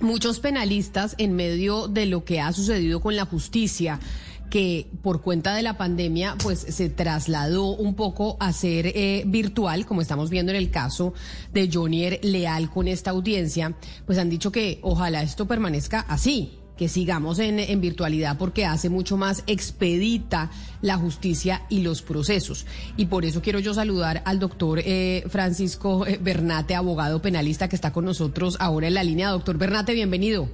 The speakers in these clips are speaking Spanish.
muchos penalistas en medio de lo que ha sucedido con la justicia que por cuenta de la pandemia pues se trasladó un poco a ser eh, virtual, como estamos viendo en el caso de Jonier Leal con esta audiencia, pues han dicho que ojalá esto permanezca así, que sigamos en, virtualidad porque hace mucho más expedita la justicia y los procesos. Y por eso quiero yo saludar al doctor eh, Francisco eh, Bernate, abogado penalista que está con nosotros ahora en la línea. Doctor Bernate, bienvenido.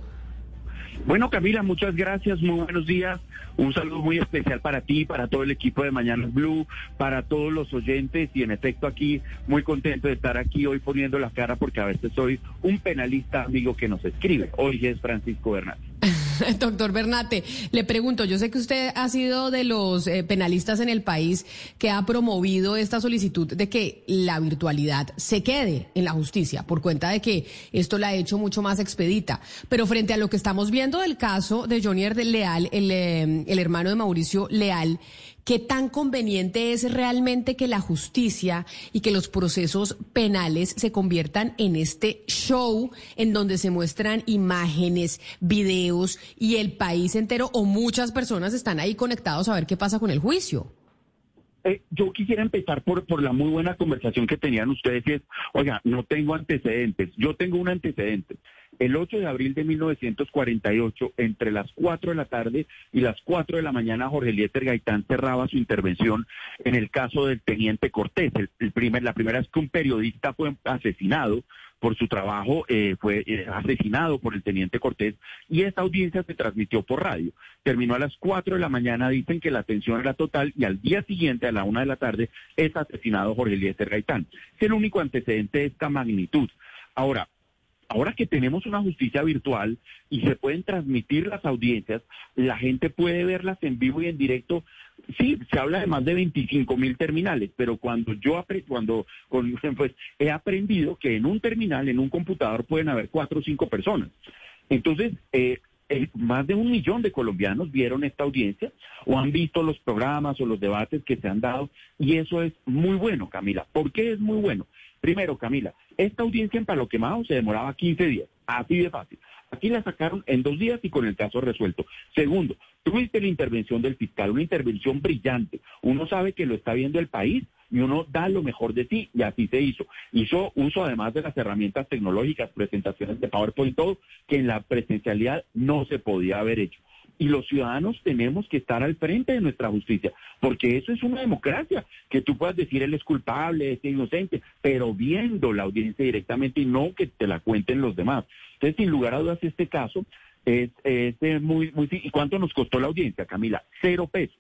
Bueno, Camila, muchas gracias, muy buenos días. Un saludo muy especial para ti, para todo el equipo de Mañana Blue, para todos los oyentes y en efecto aquí muy contento de estar aquí hoy poniendo la cara porque a veces soy un penalista amigo que nos escribe. Hoy es Francisco Bernate. Doctor Bernate, le pregunto, yo sé que usted ha sido de los eh, penalistas en el país que ha promovido esta solicitud de que la virtualidad se quede en la justicia por cuenta de que esto la ha hecho mucho más expedita. Pero frente a lo que estamos viendo del caso de Johnny Leal, el, eh, el hermano de Mauricio Leal, ¿Qué tan conveniente es realmente que la justicia y que los procesos penales se conviertan en este show en donde se muestran imágenes, videos y el país entero o muchas personas están ahí conectados a ver qué pasa con el juicio? Eh, yo quisiera empezar por, por la muy buena conversación que tenían ustedes y es, oiga, no tengo antecedentes, yo tengo un antecedente. El 8 de abril de 1948, entre las 4 de la tarde y las 4 de la mañana, Jorge Lieter Gaitán cerraba su intervención en el caso del teniente Cortés. La primera vez que un periodista fue asesinado por su trabajo, eh, fue eh, asesinado por el teniente Cortés y esta audiencia se transmitió por radio. Terminó a las 4 de la mañana, dicen que la atención era total y al día siguiente, a la 1 de la tarde, es asesinado Jorge Lieter Gaitán. Es el único antecedente de esta magnitud. Ahora, Ahora que tenemos una justicia virtual y se pueden transmitir las audiencias, la gente puede verlas en vivo y en directo. Sí, se habla de más de 25 mil terminales, pero cuando yo cuando pues, he aprendido que en un terminal, en un computador, pueden haber cuatro o cinco personas. Entonces, eh, eh, más de un millón de colombianos vieron esta audiencia o han visto los programas o los debates que se han dado y eso es muy bueno, Camila. ¿Por qué es muy bueno? Primero, Camila, esta audiencia en Palo Quemado se demoraba 15 días, así de fácil. Aquí la sacaron en dos días y con el caso resuelto. Segundo, tuviste la intervención del fiscal, una intervención brillante. Uno sabe que lo está viendo el país y uno da lo mejor de sí y así se hizo. Hizo uso además de las herramientas tecnológicas, presentaciones de PowerPoint, todo, que en la presencialidad no se podía haber hecho y los ciudadanos tenemos que estar al frente de nuestra justicia, porque eso es una democracia, que tú puedas decir él es culpable, es inocente, pero viendo la audiencia directamente y no que te la cuenten los demás. Entonces, sin lugar a dudas, este caso es, es muy, muy... ¿Y cuánto nos costó la audiencia, Camila? Cero pesos.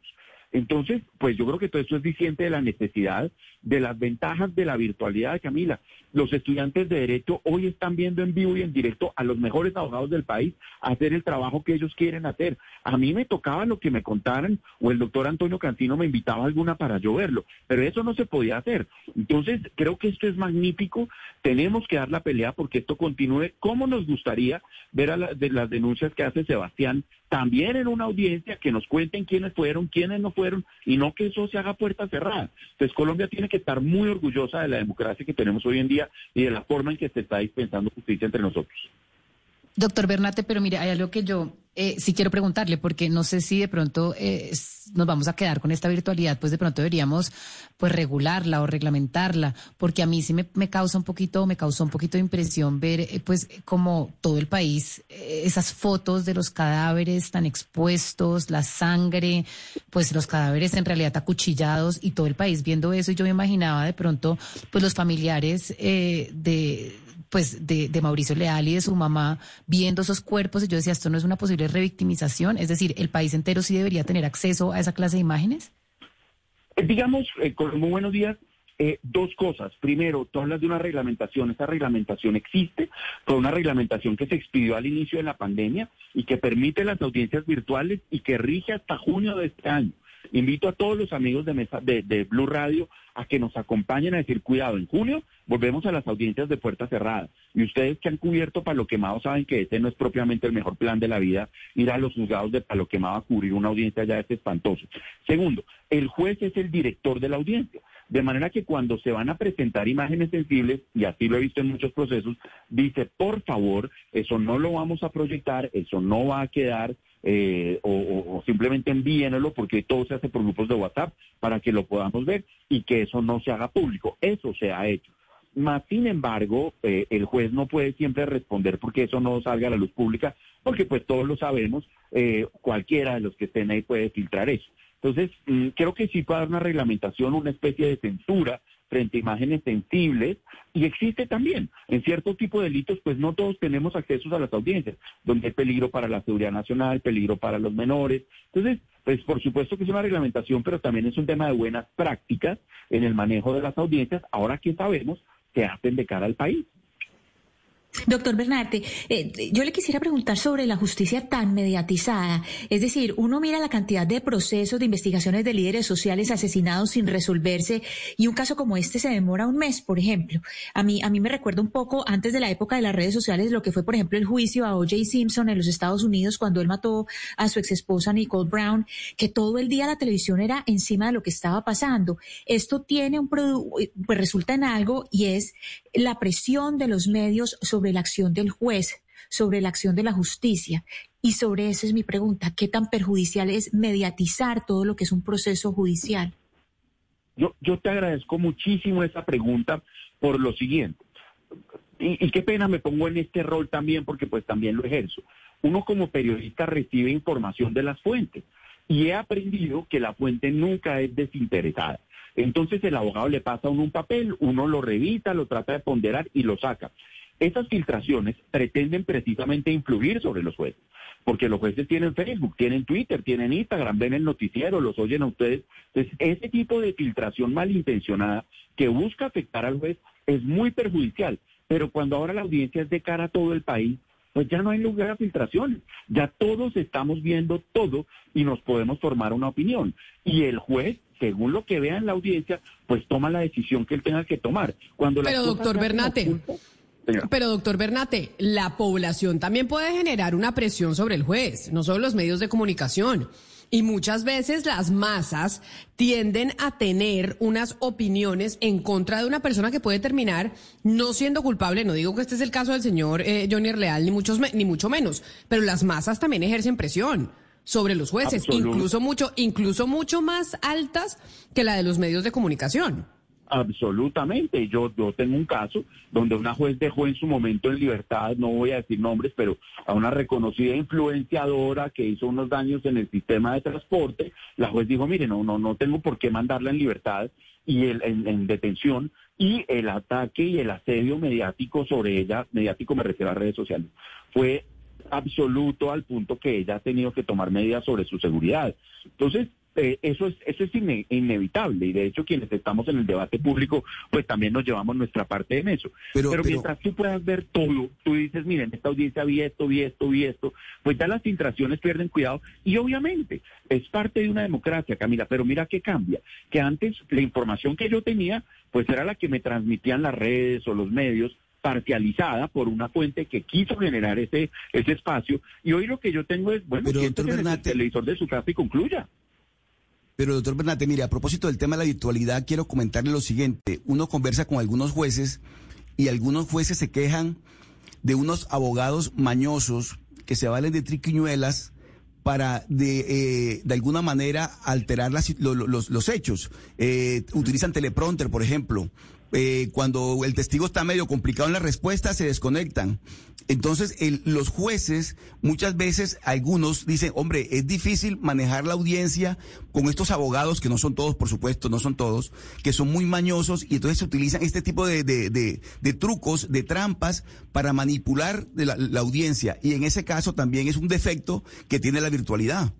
Entonces, pues yo creo que todo esto es diciente de la necesidad, de las ventajas de la virtualidad de Camila. Los estudiantes de Derecho hoy están viendo en vivo y en directo a los mejores abogados del país hacer el trabajo que ellos quieren hacer. A mí me tocaba lo que me contaran o el doctor Antonio Cantino me invitaba a alguna para yo verlo, pero eso no se podía hacer. Entonces, creo que esto es magnífico. Tenemos que dar la pelea porque esto continúe. ¿Cómo nos gustaría ver a de las denuncias que hace Sebastián también en una audiencia que nos cuenten quiénes fueron, quiénes no fueron, y no que eso se haga puerta cerrada. Entonces Colombia tiene que estar muy orgullosa de la democracia que tenemos hoy en día y de la forma en que se está dispensando justicia entre nosotros. Doctor Bernate, pero mire, hay algo que yo eh, sí quiero preguntarle, porque no sé si de pronto eh, nos vamos a quedar con esta virtualidad, pues de pronto deberíamos pues regularla o reglamentarla, porque a mí sí me, causa un poquito, me causó un poquito de impresión ver eh, pues como todo el país, eh, esas fotos de los cadáveres tan expuestos, la sangre, pues los cadáveres en realidad acuchillados y todo el país viendo eso, y yo me imaginaba de pronto pues los familiares de pues de, de, Mauricio Leal y de su mamá viendo esos cuerpos y yo decía, esto no es una posible revictimización, es decir, el país entero sí debería tener acceso a esa clase de imágenes. Eh, digamos, eh, muy buenos días, eh, dos cosas. Primero, tú hablas de una reglamentación. Esa reglamentación existe. Fue una reglamentación que se expidió al inicio de la pandemia y que permite las audiencias virtuales y que rige hasta junio de este año. Invito a todos los amigos de, mesa, de, Blue Radio a que nos acompañen a decir, cuidado, en junio volvemos a las audiencias de puerta cerrada. Y ustedes que han cubierto Palo Quemado saben que ese no es propiamente el mejor plan de la vida, ir a los juzgados de Palo Quemado a cubrir una audiencia ya es espantoso. Segundo, el juez es el director de la audiencia. De manera que cuando se van a presentar imágenes sensibles, y así lo he visto en muchos procesos, dice, por favor, eso no lo vamos a proyectar, eso no va a quedar, eh, o, simplemente envíenlo porque todo se hace por grupos de WhatsApp para que lo podamos ver y que eso no se haga público. Eso se ha hecho. Más sin embargo, eh, el juez no puede siempre responder porque eso no salga a la luz pública, porque pues todos lo sabemos, eh, cualquiera de los que estén ahí puede filtrar eso. Entonces, mm, creo que sí puede haber una reglamentación, una especie de censura frente a imágenes sensibles y existe también en cierto tipo de delitos, pues no todos tenemos acceso a las audiencias, donde hay peligro para la seguridad nacional, peligro para los menores. Entonces, pues por supuesto que es una reglamentación, pero también es un tema de buenas prácticas en el manejo de las audiencias, ahora que sabemos que hacen de cara al país. Doctor Bernarte, eh, yo le quisiera preguntar sobre la justicia tan mediatizada. Es decir, uno mira la cantidad de procesos de investigaciones de líderes sociales asesinados sin resolverse y un caso como este se demora un mes, por ejemplo. A mí, a mí me recuerda un poco antes de la época de las redes sociales lo que fue, por ejemplo, el juicio a O.J. Simpson en los Estados Unidos cuando él mató a su ex esposa Nicole Brown, que todo el día la televisión era encima de lo que estaba pasando. Esto tiene un pues resulta en algo y es la presión de los medios sobre la acción del juez, sobre la acción de la justicia. Y sobre eso es mi pregunta, ¿qué tan perjudicial es mediatizar todo lo que es un proceso judicial? Yo, te agradezco muchísimo esa pregunta por lo siguiente. Y, y, qué pena me pongo en este rol también porque pues también lo ejerzo. Uno como periodista recibe información de las fuentes y he aprendido que la fuente nunca es desinteresada. Entonces el abogado le pasa a uno un papel, uno lo revisa, lo trata de ponderar y lo saca. Esas filtraciones pretenden precisamente influir sobre los jueces, porque los jueces tienen Facebook, tienen Twitter, tienen Instagram, ven el noticiero, los oyen a ustedes. Entonces, ese tipo de filtración malintencionada que busca afectar al juez es muy perjudicial. Pero cuando ahora la audiencia es de cara a todo el país, pues ya no hay lugar a filtraciones. Ya todos estamos viendo todo y nos podemos formar una opinión. Y el juez según lo que vea en la audiencia, pues toma la decisión que él tenga que tomar. Cuando pero doctor Bernate, pero doctor Bernate, la población también puede generar una presión sobre el juez, no solo los medios de comunicación. Y muchas veces las masas tienden a tener unas opiniones en contra de una persona que puede terminar no siendo culpable. No digo que este es el caso del señor eh, Johnny Real, ni, muchos, ni mucho menos, pero las masas también ejercen presión sobre los jueces, incluso mucho, incluso mucho más altas que la de los medios de comunicación. Absolutamente. Yo, yo tengo un caso donde una juez dejó en su momento en libertad, no voy a decir nombres, pero a una reconocida influenciadora que hizo unos daños en el sistema de transporte. La juez dijo, mire, no, no, no tengo por qué mandarla en libertad y el, en detención y el ataque y el asedio mediático sobre ella, mediático me refiero a redes sociales, fue absoluto al punto que ella ha tenido que tomar medidas sobre su seguridad. Entonces, eh, eso es eso es inevitable y de hecho quienes estamos en el debate público pues también nos llevamos nuestra parte en eso pero, mientras tú puedas ver todo tú dices miren esta audiencia vi esto vi esto vi esto pues ya las filtraciones pierden cuidado y obviamente es parte de una democracia Camila pero mira qué cambia que antes la información que yo tenía pues era la que me transmitían las redes o los medios parcializada por una fuente que quiso generar ese, ese espacio. Y hoy lo que yo tengo es, bueno, Pero, doctor el televisor de su casa y concluya. Pero doctor Bernate, mire, a propósito del tema de la virtualidad, quiero comentarle lo siguiente. Uno conversa con algunos jueces y algunos jueces se quejan de unos abogados mañosos que se valen de triquiñuelas para de, eh, de alguna manera alterar las, los, hechos. Eh, utilizan teleprompter, por ejemplo, eh, cuando el testigo está medio complicado en la respuesta, se desconectan. Entonces, los jueces, muchas veces, algunos dicen, hombre, es difícil manejar la audiencia con estos abogados, que no son todos, por supuesto, no son todos, que son muy mañosos y entonces se utilizan este tipo de, de, trucos, de trampas para manipular la, la audiencia. Y en ese caso también es un defecto que tiene la virtualidad.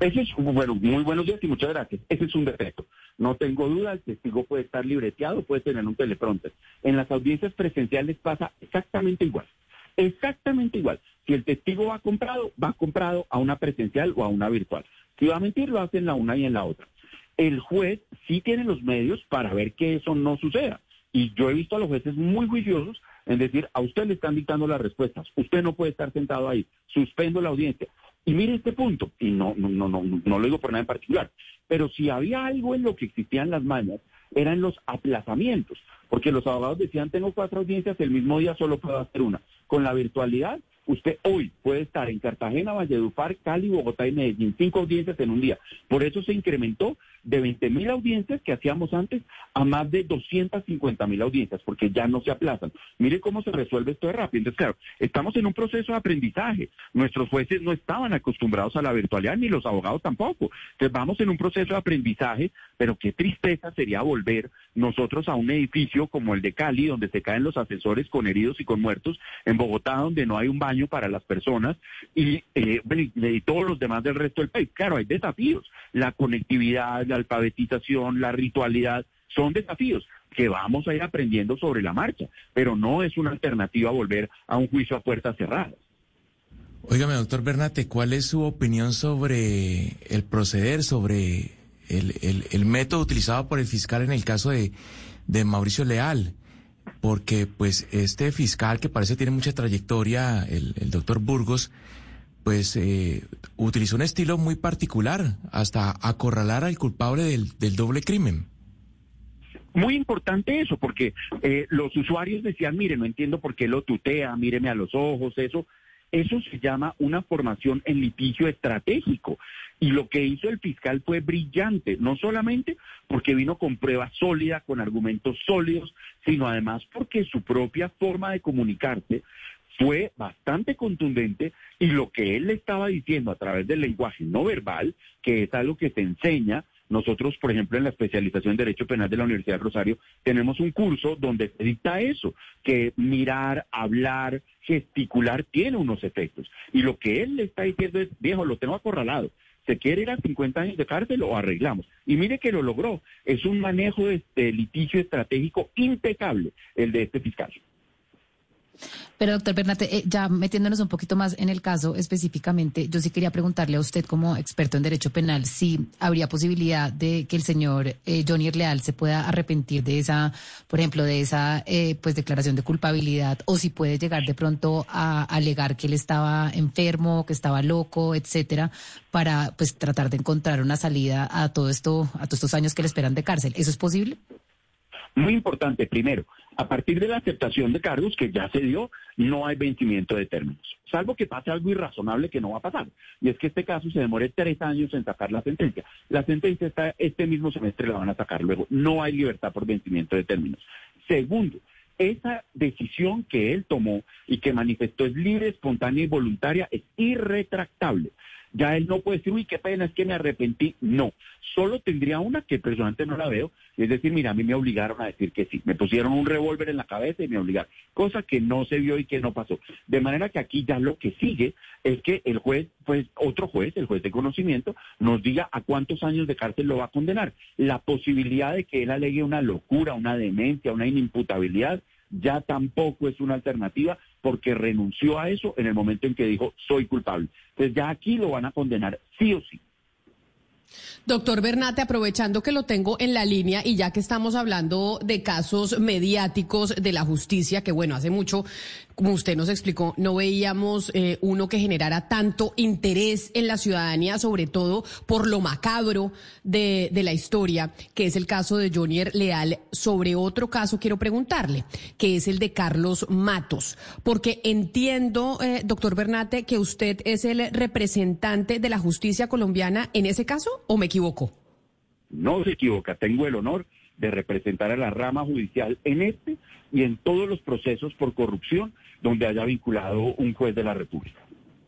Ese es, bueno, muy buenos días y muchas gracias. Ese es un defecto. No tengo duda, el testigo puede estar libreteado, puede tener un teleprompter. En las audiencias presenciales pasa exactamente igual. Exactamente igual. Si el testigo va comprado, va comprado a una presencial o a una virtual. Si va a mentir, lo hace en la una y en la otra. El juez sí tiene los medios para ver que eso no suceda. Y yo he visto a los jueces muy juiciosos en decir, a usted le están dictando las respuestas, usted no puede estar sentado ahí, suspendo la audiencia. Y mire este punto, y no, no, no, no, no lo digo por nada en particular, pero si había algo en lo que existían las mañas, eran los aplazamientos, porque los abogados decían, tengo cuatro audiencias, el mismo día solo puedo hacer una. Con la virtualidad, usted hoy puede estar en Cartagena, Valledupar, Cali, Bogotá y Medellín, cinco audiencias en un día. Por eso se incrementó de 20 mil audiencias que hacíamos antes a más de 250 mil audiencias, porque ya no se aplazan. Mire cómo se resuelve esto de rápido. Entonces, claro, estamos en un proceso de aprendizaje. Nuestros jueces no estaban acostumbrados a la virtualidad, ni los abogados tampoco. Entonces, vamos en un proceso de aprendizaje, pero qué tristeza sería volver nosotros a un edificio como el de Cali, donde se caen los asesores con heridos y con muertos, en Bogotá, donde no hay un baño para las personas, y, eh, y todos los demás del resto del país. Claro, hay desafíos. La conectividad, la alfabetización, la ritualidad, son desafíos que vamos a ir aprendiendo sobre la marcha, pero no es una alternativa volver a un juicio a puertas cerradas. Óigame, doctor Bernate, ¿cuál es su opinión sobre el proceder, sobre el, método utilizado por el fiscal en el caso de, Mauricio Leal? Porque pues este fiscal que parece tiene mucha trayectoria, el, el doctor Burgos, pues eh, utilizó un estilo muy particular hasta acorralar al culpable del, doble crimen. Muy importante eso, porque eh, los usuarios decían, mire, no entiendo por qué lo tutea, míreme a los ojos, eso, eso se llama una formación en litigio estratégico. Y lo que hizo el fiscal fue brillante, no solamente porque vino con pruebas sólidas, con argumentos sólidos, sino además porque su propia forma de comunicarse fue bastante contundente y lo que él le estaba diciendo a través del lenguaje no verbal, que es algo que se enseña, nosotros, por ejemplo, en la especialización en Derecho Penal de la Universidad de Rosario, tenemos un curso donde se dicta eso, que mirar, hablar, gesticular tiene unos efectos. Y lo que él le está diciendo es, viejo, lo tengo acorralado. ¿Se quiere ir a 50 años de cárcel o arreglamos? Y mire que lo logró. Es un manejo de este litigio estratégico impecable el de este fiscal. Pero doctor Bernate, eh, ya metiéndonos un poquito más en el caso específicamente, yo sí quería preguntarle a usted como experto en derecho penal si habría posibilidad de que el señor eh, Johnny Leal se pueda arrepentir de esa, por ejemplo, de esa eh, pues declaración de culpabilidad o si puede llegar de pronto a alegar que él estaba enfermo, que estaba loco, etcétera, para pues tratar de encontrar una salida a todo esto, a todos estos años que le esperan de cárcel. ¿Eso es posible? Muy importante, primero, a partir de la aceptación de cargos que ya se dio, no hay vencimiento de términos, salvo que pase algo irrazonable que no va a pasar. Y es que este caso se demore tres años en sacar la sentencia. La sentencia está este mismo semestre la van a sacar luego. No hay libertad por vencimiento de términos. Segundo, esa decisión que él tomó y que manifestó es libre, espontánea y voluntaria, es irretractable. Ya él no puede decir, uy, qué pena, es que me arrepentí. No, solo tendría una que personalmente no la veo, es decir, mira, a mí me obligaron a decir que sí. Me pusieron un revólver en la cabeza y me obligaron, cosa que no se vio y que no pasó. De manera que aquí ya lo que sigue es que el juez, pues otro juez, el juez de conocimiento, nos diga a cuántos años de cárcel lo va a condenar. La posibilidad de que él alegue una locura, una demencia, una inimputabilidad, ya tampoco es una alternativa porque renunció a eso en el momento en que dijo soy culpable. Entonces ya aquí lo van a condenar sí o sí. Doctor Bernate, aprovechando que lo tengo en la línea y ya que estamos hablando de casos mediáticos de la justicia, que bueno, hace mucho, como usted nos explicó, no veíamos eh, uno que generara tanto interés en la ciudadanía, sobre todo por lo macabro de, la historia, que es el caso de Johnny Leal. Sobre otro caso quiero preguntarle, que es el de Carlos Matos, porque entiendo, eh, doctor Bernate, que usted es el representante de la justicia colombiana en ese caso, ¿o me equivoco? No se equivoca, tengo el honor de representar a la rama judicial en este y en todos los procesos por corrupción donde haya vinculado un juez de la República.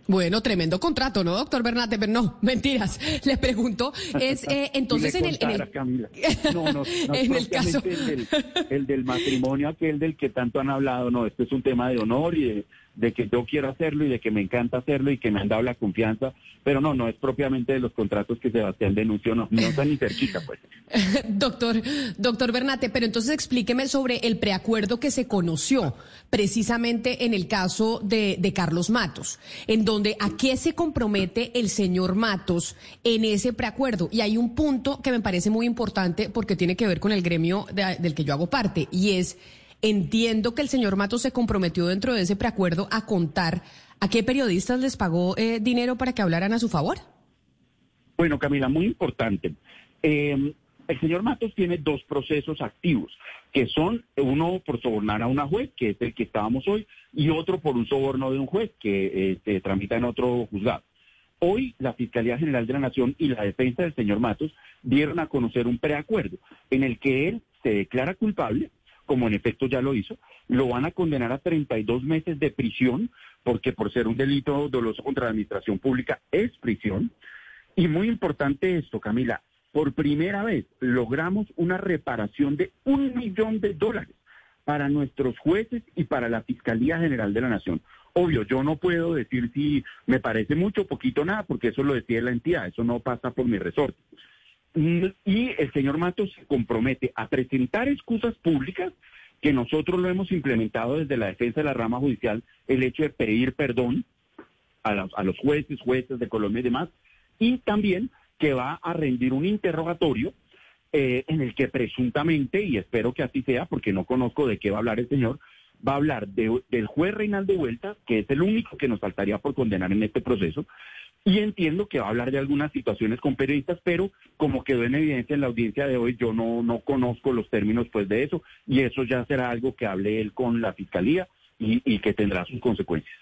Bueno, tremendo contrato, ¿no, doctor Bernate? Pero no, mentiras. Le pregunto, es eh, entonces en el, No, no, en el caso el del, el del matrimonio, aquel del que tanto han hablado. No, este es un tema de honor y de de que yo quiero hacerlo y de que me encanta hacerlo y que me han dado la confianza, pero no, no es propiamente de los contratos que Sebastián denunció, no, no está ni cerquita, pues. doctor, doctor Bernate, pero entonces explíqueme sobre el preacuerdo que se conoció precisamente en el caso de, de Carlos Matos, en donde a qué se compromete el señor Matos en ese preacuerdo. Y hay un punto que me parece muy importante porque tiene que ver con el gremio del que yo hago parte, y es Entiendo que el señor Matos se comprometió dentro de ese preacuerdo a contar ¿A qué periodistas les pagó eh, dinero para que hablaran a su favor? Bueno, Camila, muy importante. Eh, el señor Matos tiene dos procesos activos, que son uno por sobornar a una juez, que es el que estábamos hoy, y otro por un soborno de un juez que eh, se tramita en otro juzgado. Hoy la Fiscalía General de la Nación y la defensa del señor Matos dieron a conocer un preacuerdo en el que él se declara culpable, como en efecto ya lo hizo, lo van a condenar a 32 meses de prisión, porque por ser un delito doloso contra la administración pública es prisión. Y muy importante esto, Camila, por primera vez logramos una reparación de un millón de dólares para nuestros jueces y para la Fiscalía General de la Nación. Obvio, yo no puedo decir si me parece mucho poquito nada, porque eso lo decide la entidad, eso no pasa por mi resorte. Y el señor Matos se compromete a presentar excusas públicas que nosotros lo hemos implementado desde la defensa de la rama judicial, el hecho de pedir perdón a los, a los jueces, jueces de Colombia y demás, y también que va a rendir un interrogatorio eh, en el que presuntamente, y espero que así sea, porque no conozco de qué va a hablar el señor, va a hablar del juez Reinaldo Vuelta, que es el único que nos faltaría por condenar en este proceso, y entiendo que va a hablar de algunas situaciones con periodistas, pero como quedó en evidencia en la audiencia de hoy, yo no, no conozco los términos pues de eso, y eso ya será algo que hable él con la fiscalía y que tendrá sus consecuencias.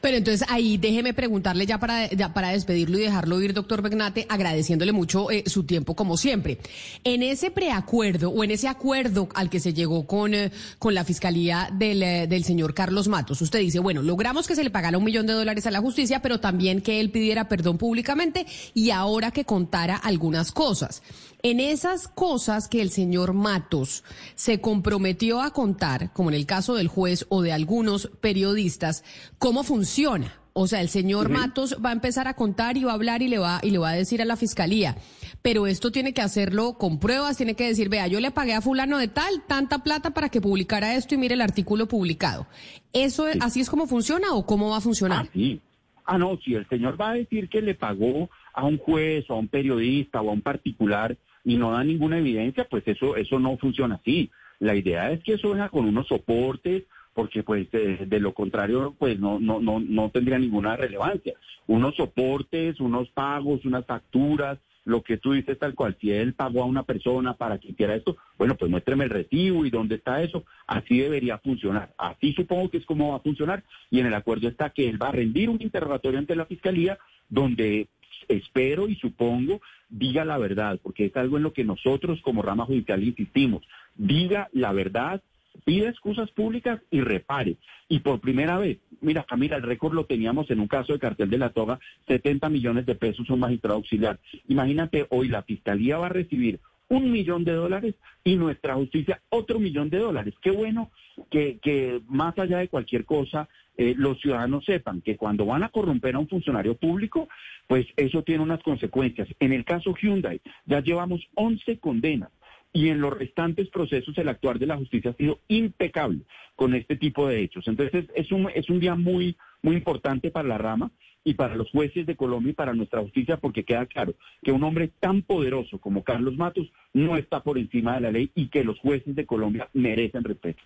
Pero entonces ahí déjeme preguntarle ya para, para despedirlo y dejarlo ir, doctor Begnate, agradeciéndole mucho eh, su tiempo como siempre. En ese preacuerdo o en ese acuerdo al que se llegó con, eh, con la fiscalía del, eh, del señor Carlos Matos, usted dice, bueno, logramos que se le pagara un millón de dólares a la justicia, pero también que él pidiera perdón públicamente y ahora que contara algunas cosas. En esas cosas que el señor Matos se comprometió a contar, como en el caso del juez o de algunos periodistas, ¿cómo funciona? O sea, el señor Matos va a empezar a contar y va a hablar y le va y le va a decir a la fiscalía, pero esto tiene que hacerlo con pruebas, tiene que decir, vea, yo le pagué a fulano de tal tanta plata para que publicara esto y mire el artículo publicado. ¿Eso así es como funciona o cómo va a funcionar? Ah, ah, no, si el señor va a decir que le pagó a un juez o a un periodista o a un particular y no da ninguna evidencia, pues eso eso no funciona así. La idea es que eso venga con unos soportes, porque pues de, lo contrario pues no, no, no, no tendría ninguna relevancia. Unos soportes, unos pagos, unas facturas, lo que tú dices tal cual, si él pagó a una persona para que hiciera esto, bueno, pues muéstreme el recibo y dónde está eso, así debería funcionar. Así supongo que es como va a funcionar y en el acuerdo está que él va a rendir un interrogatorio ante la fiscalía donde espero y supongo diga la verdad, porque es algo en lo que nosotros como rama judicial insistimos, diga la verdad, pida excusas públicas y repare. Y por primera vez, mira Camila, el récord lo teníamos en un caso de cartel de la toga, 70 millones de pesos un magistrado auxiliar. Imagínate, hoy la fiscalía va a recibir un millón de dólares y nuestra justicia otro millón de dólares. Qué bueno que, que más allá de cualquier cosa, eh, los ciudadanos sepan que cuando van a corromper a un funcionario público, pues eso tiene unas consecuencias. En el caso Hyundai ya llevamos 11 condenas y en los restantes procesos el actuar de la justicia ha sido impecable con este tipo de hechos. Entonces es un, es un día muy, muy importante para la rama y para los jueces de Colombia y para nuestra justicia porque queda claro que un hombre tan poderoso como Carlos Matos no está por encima de la ley y que los jueces de Colombia merecen respeto.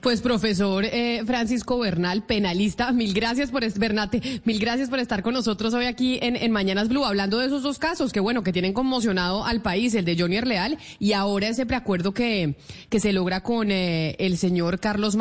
Pues profesor eh, Francisco Bernal, penalista, mil gracias por Bernate, mil gracias por estar con nosotros hoy aquí en, Mañanas Blue, hablando de esos dos casos que bueno, que tienen conmocionado al país, el de Johnny Leal y ahora ese preacuerdo que, que se logra con eh, el señor Carlos